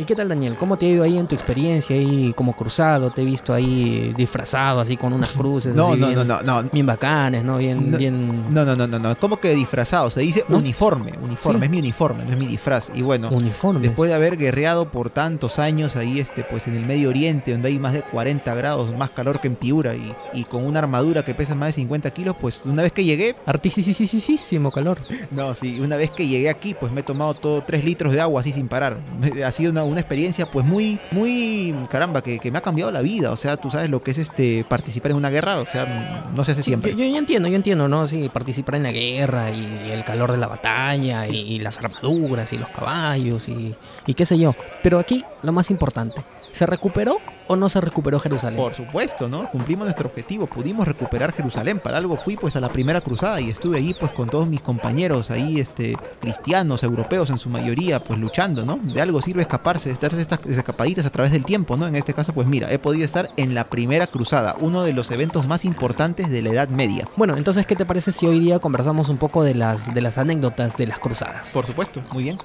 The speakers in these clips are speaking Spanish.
¿Y qué tal, Daniel? ¿Cómo te ha ido ahí en tu experiencia ahí como cruzado? Te he visto ahí disfrazado así con unas cruces. No, así no, bien, no, no, no. Bien bacanes, ¿no? Bien, No, bien No, no, no, no, no. ¿Cómo que disfrazado? Se dice ¿No? uniforme. Uniforme, Sí. es mi uniforme, no es mi disfraz. Y bueno, uniforme. después de haber guerreado por tantos años ahí, este, pues en el Medio Oriente, donde hay más de 40 grados, más calor que en Piura, y, y con una armadura que pesa más de 50 kilos, pues una vez que llegué, Artísimo calor. no, sí, una vez que llegué aquí, pues me he tomado todo 3 litros de agua así sin parar. Ha sido una, una experiencia, pues muy, muy, caramba, que, que me ha cambiado la vida. O sea, tú sabes lo que es este participar en una guerra, o sea, no se hace Sí, siempre. Yo, yo- yo entiendo, yo entiendo, ¿no? Sí, participar en la guerra y el calor de la batalla y, y las armaduras y los caballos y, y qué sé yo. Pero aquí lo más importante, ¿se recuperó o no se recuperó Jerusalén? Por supuesto, ¿no? Cumplimos nuestro objetivo, pudimos recuperar Jerusalén. Para algo fui pues a la primera cruzada y estuve allí pues con todos mis compañeros ahí, este, cristianos, europeos en su mayoría, pues luchando, ¿no? De algo sirve escaparse, darse estas escapaditas a través del tiempo, ¿no? En este caso, pues mira, he podido estar en la primera cruzada, uno de los eventos más importantes de la Edad Media. Bueno, entonces, ¿qué te parece si hoy día conversamos un poco de las, de las anécdotas de las cruzadas? Por supuesto, muy bien.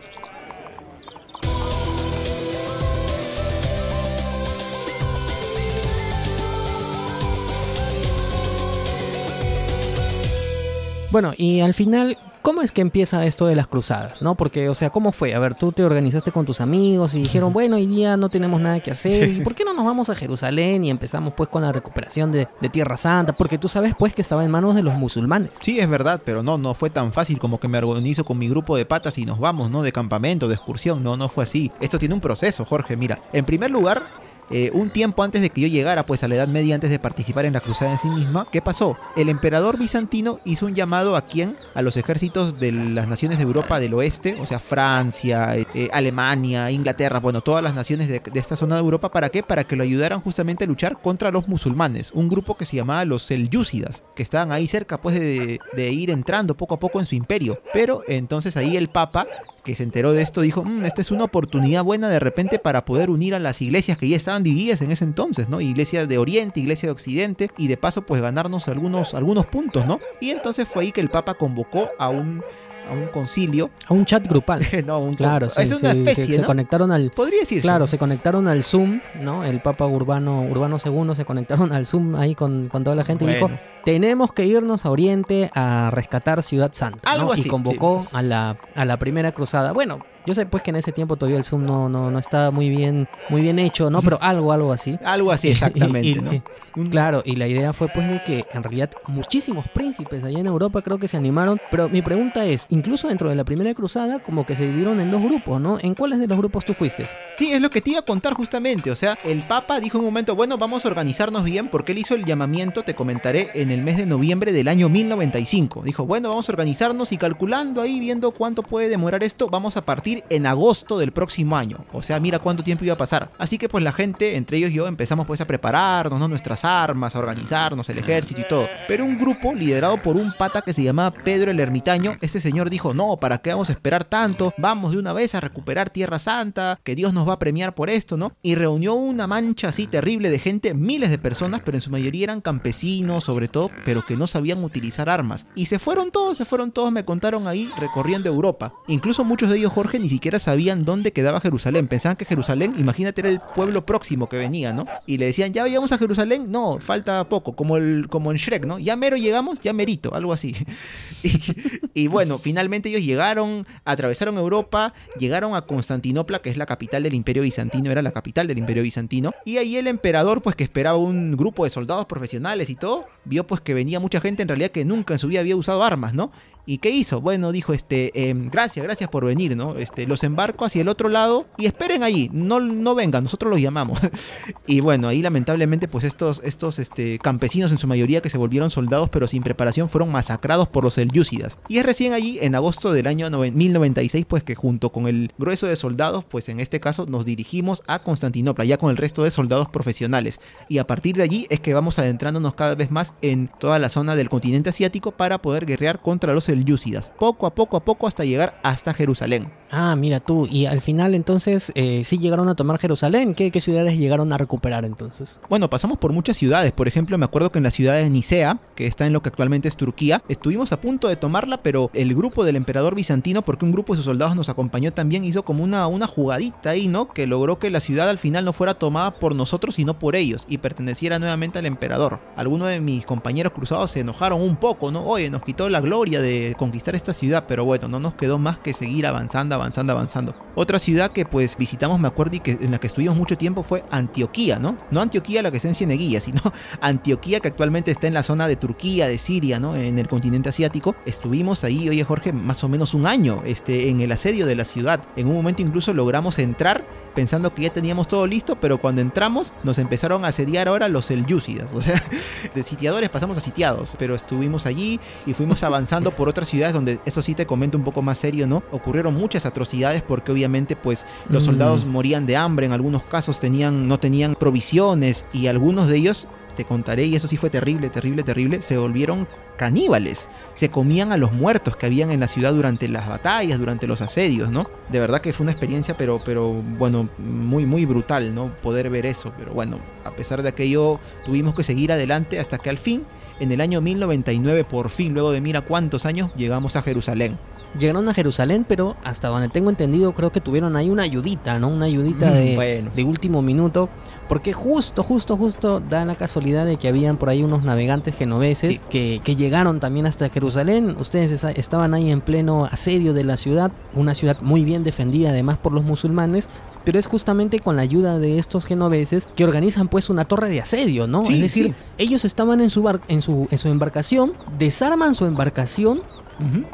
Bueno, y al final, ¿cómo es que empieza esto de las cruzadas? ¿No? Porque, o sea, ¿cómo fue? A ver, tú te organizaste con tus amigos y dijeron, bueno, hoy día no tenemos nada que hacer, ¿y por qué no nos vamos a Jerusalén y empezamos pues con la recuperación de, de Tierra Santa? Porque tú sabes pues que estaba en manos de los musulmanes. Sí, es verdad, pero no, no fue tan fácil como que me organizo con mi grupo de patas y nos vamos, ¿no? De campamento, de excursión, no, no fue así. Esto tiene un proceso, Jorge, mira. En primer lugar, eh, un tiempo antes de que yo llegara pues a la Edad Media, antes de participar en la cruzada en sí misma, ¿qué pasó? El emperador bizantino hizo un llamado a quién? A los ejércitos de las naciones de Europa del oeste, o sea, Francia, eh, eh, Alemania, Inglaterra, bueno, todas las naciones de, esta zona de Europa, ¿para qué? Para que lo ayudaran justamente a luchar contra los musulmanes, un grupo que se llamaba los selyúcidas, que estaban ahí cerca pues de ir entrando poco a poco en su imperio. Pero entonces ahí el Papa que se enteró de esto dijo, "Mm, esta es una oportunidad buena de repente para poder unir a las iglesias que ya estaban divididas en ese entonces, ¿no? Iglesia de Oriente, iglesia de Occidente, y de paso pues ganarnos algunos, algunos puntos, ¿no? Y entonces fue ahí que el Papa convocó a un, a un concilio, A un chat grupal. no, un Claro, sí, es una sí, especie, se, se ¿no? conectaron al... Podría decirse. Claro, se conectaron al Zoom, ¿no? El Papa Urbano, Urbano II se conectaron al Zoom ahí con, con toda la gente y dijo. Tenemos que irnos a Oriente a rescatar Ciudad Santa. ¿no? Algo y así, convocó a, la, a la primera cruzada. Bueno, yo sé pues que en ese tiempo todavía el Zoom no, no, no estaba muy bien, muy bien hecho, ¿no? Pero algo, algo así. Algo así, exactamente, Y- y- ¿no? y- Claro, y la idea fue pues de que en realidad muchísimos príncipes allá en Europa creo que se animaron, pero mi pregunta es, incluso dentro de la primera cruzada como que se dividieron en dos grupos, ¿no? ¿En cuáles de los grupos tú fuiste? Sí, es lo que te iba a contar justamente. O sea, el Papa dijo en un momento, bueno, vamos a organizarnos bien porque él hizo el llamamiento, te comentaré, en el mes de noviembre del año 1095. Dijo, bueno, vamos a organizarnos y calculando ahí, viendo cuánto puede demorar esto, vamos a partir en agosto del próximo año. O sea, mira cuánto tiempo iba a pasar. Así que pues la gente, entre ellos y yo, empezamos pues a prepararnos, ¿no? Nuestras armas, a organizarnos, el ejército y todo. Pero un grupo liderado por un pata que se llamaba Pedro el Ermitaño, este señor dijo, no, ¿para qué vamos a esperar tanto? Vamos de una vez a recuperar Tierra Santa, que Dios nos va a premiar por esto, ¿no? Y reunió una mancha así terrible de gente, miles de personas, pero en su mayoría eran campesinos, sobre todo, pero que no sabían utilizar armas. Y se fueron todos, se fueron todos, me contaron ahí, recorriendo Europa. Incluso muchos de ellos, Jorge, ni siquiera sabían dónde quedaba Jerusalén. Pensaban que Jerusalén, imagínate, era el pueblo próximo que venía, ¿no? Y le decían, ya llegamos a Jerusalén, no, falta poco, como, el, como en Shrek, ¿no? Ya mero llegamos, ya merito, algo así. Y, bueno, finalmente ellos llegaron, atravesaron Europa, llegaron a Constantinopla, que es la capital del Imperio Bizantino, era la capital del Imperio Bizantino, y ahí el emperador, pues que esperaba un grupo de soldados profesionales y todo, vio pues que venía mucha gente en realidad que nunca en su vida había usado armas, ¿no? ¿Y qué hizo? Bueno, dijo, este, em, gracias, gracias por venir, ¿no? Este, los embarco hacia el otro lado y esperen allí, no, no vengan, nosotros los llamamos. y bueno, ahí lamentablemente, pues estos, estos este, campesinos en su mayoría que se volvieron soldados pero sin preparación fueron masacrados por los selyúcidas. Y es recién allí, en agosto del año noven- 1096, pues que junto con el grueso de soldados, pues en este caso nos dirigimos a Constantinopla, ya con el resto de soldados profesionales. Y a partir de allí es que vamos adentrándonos cada vez más en toda la zona del continente asiático para poder guerrear contra los selyúcidas, poco a poco a poco hasta llegar hasta Jerusalén. Ah, mira tú. Y al final entonces eh, sí llegaron a tomar Jerusalén. ¿Qué, ¿Qué ciudades llegaron a recuperar entonces? Bueno, pasamos por muchas ciudades. Por ejemplo, me acuerdo que en la ciudad de Nicea, que está en lo que actualmente es Turquía, estuvimos a punto de tomarla, pero el grupo del emperador bizantino, porque un grupo de sus soldados nos acompañó también, hizo como una, una jugadita ahí, ¿no? Que logró que la ciudad al final no fuera tomada por nosotros, sino por ellos, y perteneciera nuevamente al emperador. Algunos de mis compañeros cruzados se enojaron un poco, ¿no? Oye, nos quitó la gloria de conquistar esta ciudad, pero bueno, no nos quedó más que seguir avanzando, avanzando, avanzando. Otra ciudad que pues visitamos, me acuerdo, y que en la que estuvimos mucho tiempo fue Antioquía, ¿no? No Antioquía la que está en Cieneguilla, sino Antioquía que actualmente está en la zona de Turquía, de Siria, ¿no? En el continente asiático. Estuvimos ahí, oye Jorge, más o menos un año este, en el asedio de la ciudad. En un momento incluso logramos entrar pensando que ya teníamos todo listo, pero cuando entramos nos empezaron a asediar ahora los selyúcidas. O sea, de sitiadores pasamos a sitiados, pero estuvimos allí y fuimos avanzando por otras ciudades donde, eso sí te comento un poco más serio, ¿no? Ocurrieron muchas atrocidades porque obviamente pues los soldados Mm. morían de hambre, en algunos casos tenían, no tenían provisiones y algunos de ellos te contaré, y eso sí fue terrible, terrible, terrible, se volvieron caníbales. Se comían a los muertos que habían en la ciudad durante las batallas, durante los asedios, ¿no? De verdad que fue una experiencia, pero, pero bueno, muy, muy brutal, ¿no? Poder ver eso. Pero bueno, a pesar de aquello, tuvimos que seguir adelante hasta que al fin, en el año 1099, por fin, luego de mira cuántos años, llegamos a Jerusalén. Llegaron a Jerusalén, pero hasta donde tengo entendido, creo que tuvieron ahí una ayudita, ¿no? Una ayudita de, Bueno. de último minuto. Porque justo, justo, justo da la casualidad de que habían por ahí unos navegantes genoveses Sí. que, que llegaron también hasta Jerusalén. Ustedes estaban ahí en pleno asedio de la ciudad, una ciudad muy bien defendida además por los musulmanes. Pero es justamente con la ayuda de estos genoveses que organizan pues una torre de asedio, ¿no? Sí, es decir, sí. ellos estaban en su, bar- en, su, en su embarcación, desarman su embarcación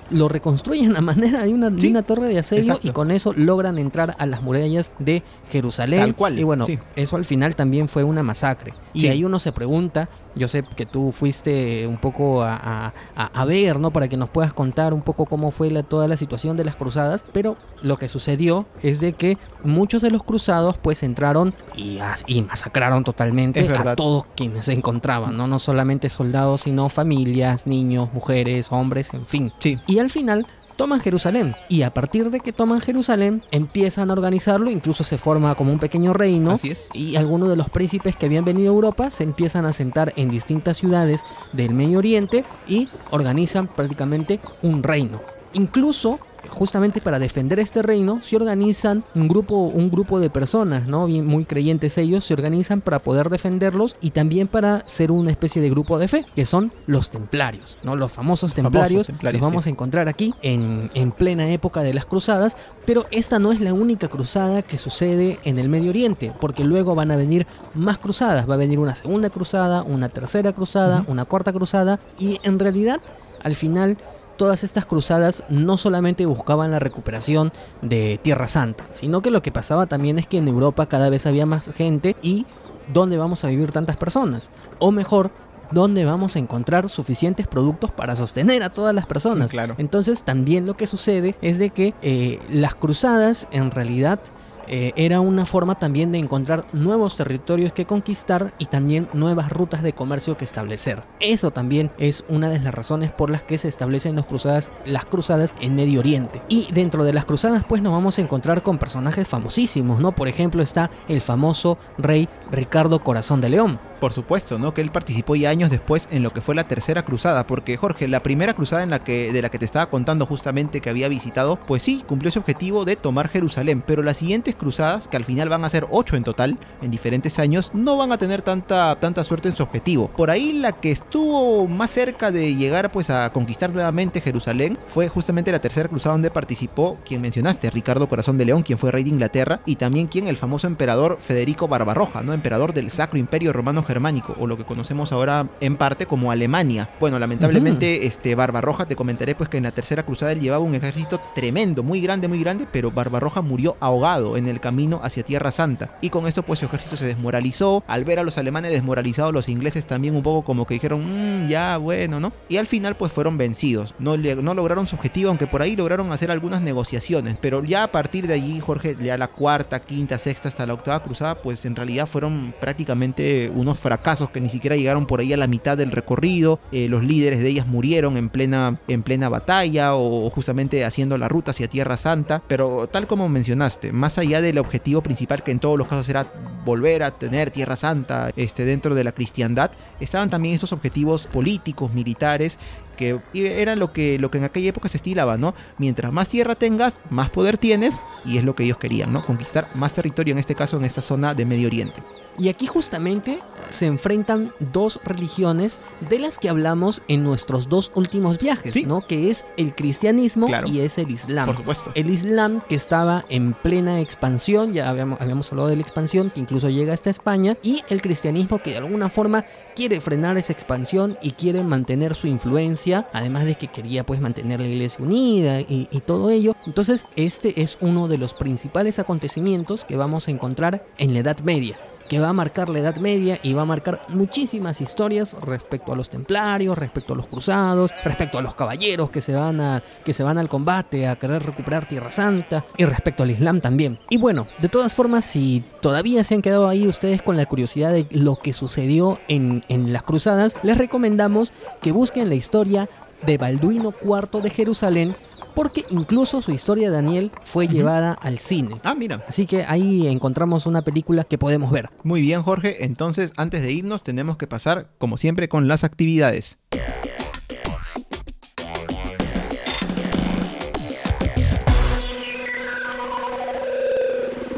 Lo reconstruyen a manera de una, de Sí, una torre de asedio exacto. y con eso logran entrar a las murallas de Jerusalén. Tal cual, Y bueno, sí. eso al final también fue una masacre. Y ahí uno se pregunta, yo sé que tú fuiste un poco a, a- a- a ver, ¿no? Para que nos puedas contar un poco cómo fue la, toda la situación de las cruzadas, pero lo que sucedió es de que muchos de los cruzados pues entraron y, y masacraron totalmente a todos quienes se encontraban, ¿no? No solamente soldados, sino familias, niños, mujeres, hombres, en fin. Sí. Y al final toman Jerusalén. Y a partir de que toman Jerusalén, empiezan a organizarlo, incluso se forma como un pequeño reino. Así es. Y algunos de los príncipes que habían venido a Europa se empiezan a sentar en distintas ciudades del Medio Oriente y organizan prácticamente un reino. Incluso, justamente para defender este reino, se organizan un grupo, un grupo de personas, ¿no? Bien, muy creyentes ellos, se organizan para poder defenderlos y también para ser una especie de grupo de fe, que son los templarios, ¿no? Los famosos famosos templarios. templarios, los vamos sí. a encontrar aquí en, en plena época de las cruzadas, pero esta no es la única cruzada que sucede en el Medio Oriente, porque luego van a venir más cruzadas, va a venir una segunda cruzada, una tercera cruzada, una cuarta cruzada, y en realidad, al final, todas estas cruzadas no solamente buscaban la recuperación de Tierra Santa, sino que lo que pasaba también es que en Europa cada vez había más gente y ¿dónde vamos a vivir tantas personas? O mejor, ¿dónde vamos a encontrar suficientes productos para sostener a todas las personas? Claro. Entonces también lo que sucede es de que eh, las cruzadas en realidad eh, era una forma también de encontrar nuevos territorios que conquistar y también nuevas rutas de comercio que establecer. Eso también es una de las razones por las que se establecen las cruzadas en Medio Oriente. Y dentro de las cruzadas pues nos vamos a encontrar con personajes famosísimos, ¿no? Por ejemplo está el famoso rey Ricardo Corazón de León. Por supuesto, ¿no? Que él participó ya años después en lo que fue la tercera cruzada, porque Jorge, la primera cruzada en la que, de la que te estaba contando justamente que había visitado, pues sí, cumplió ese objetivo de tomar Jerusalén, pero las siguientes cruzadas, que al final van a ser ocho en total, en diferentes años, no van a tener tanta, tanta suerte en su objetivo. Por ahí la que estuvo más cerca de llegar pues a conquistar nuevamente Jerusalén fue justamente la tercera cruzada donde participó quien mencionaste, Ricardo Corazón de León, quien fue rey de Inglaterra, y también quien el famoso emperador Federico Barbarroja, ¿no? Emperador del Sacro Imperio Romano Germánico, o lo que conocemos ahora en parte como Alemania. Bueno, lamentablemente, este Barbarroja, te comentaré pues que en la tercera cruzada él llevaba un ejército tremendo, muy grande, muy grande, pero Barbarroja murió ahogado en el camino hacia Tierra Santa. Y con esto pues su ejército se desmoralizó. Al ver a los alemanes desmoralizados, los ingleses también un poco como que dijeron, "Mm, ya, bueno, ¿no? Y al final pues fueron vencidos. No lograron su objetivo, aunque por ahí lograron hacer algunas negociaciones. Pero ya a partir de allí, Jorge, ya la cuarta, quinta, sexta hasta la octava cruzada, pues en realidad fueron prácticamente unos fracasos que ni siquiera llegaron por ahí a la mitad del recorrido, eh, los líderes de ellas murieron en plena, en plena batalla o justamente haciendo la ruta hacia Tierra Santa, pero tal como mencionaste, más allá del objetivo principal que en todos los casos era volver a tener Tierra Santa este, dentro de la cristiandad, estaban también esos objetivos políticos, militares, que eran lo que, lo que en aquella época se estilaba, ¿no? Mientras más tierra tengas, más poder tienes, y es lo que ellos querían, ¿no? Conquistar más territorio, en este caso en esta zona de Medio Oriente. Y aquí justamente se enfrentan dos religiones de las que hablamos en nuestros dos últimos viajes, ¿no? Que es el cristianismo y es el islam. Por supuesto. El islam que estaba en plena expansión, ya habíamos, habíamos hablado de la expansión, que incluso llega hasta España, y el cristianismo que de alguna forma quiere frenar esa expansión y quiere mantener su influencia, además de que quería pues mantener la iglesia unida y, y todo ello. Entonces, este es uno de los principales acontecimientos que vamos a encontrar en la Edad Media que va a marcar la Edad Media y va a marcar muchísimas historias respecto a los templarios, respecto a los cruzados, respecto a los caballeros que se van, a, que se van al combate a querer recuperar Tierra Santa y respecto al Islam también. Y bueno, de todas formas, si todavía se han quedado ahí ustedes con la curiosidad de lo que sucedió en, en las cruzadas, les recomendamos que busquen la historia de Balduino IV de Jerusalén porque incluso su historia de Daniel fue llevada al cine. Ah, mira. Así que ahí encontramos una película que podemos ver. Muy bien, Jorge. Entonces, antes de irnos, tenemos que pasar, como siempre, con las actividades.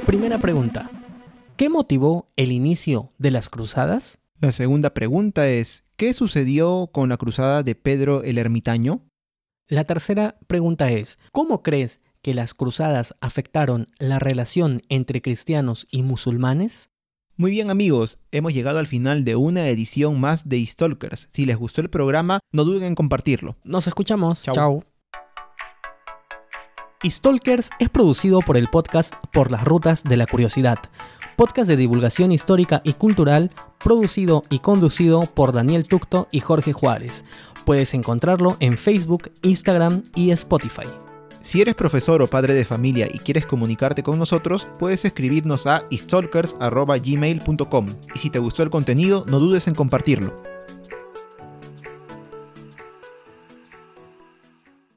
Primera pregunta. ¿Qué motivó el inicio de las cruzadas? La segunda pregunta es, ¿qué sucedió con la cruzada de Pedro el Ermitaño? La tercera pregunta es, ¿cómo crees que las cruzadas afectaron la relación entre cristianos y musulmanes? Muy bien amigos, hemos llegado al final de una edición más de Stalkers. Si les gustó el programa, no duden en compartirlo. Nos escuchamos. Chao. Stalkers es producido por el podcast Por las Rutas de la Curiosidad, podcast de divulgación histórica y cultural producido y conducido por Daniel Tucto y Jorge Juárez. Puedes encontrarlo en Facebook, Instagram y Spotify. Si eres profesor o padre de familia y quieres comunicarte con nosotros, puedes escribirnos a stalkers.gmail.com y si te gustó el contenido, no dudes en compartirlo.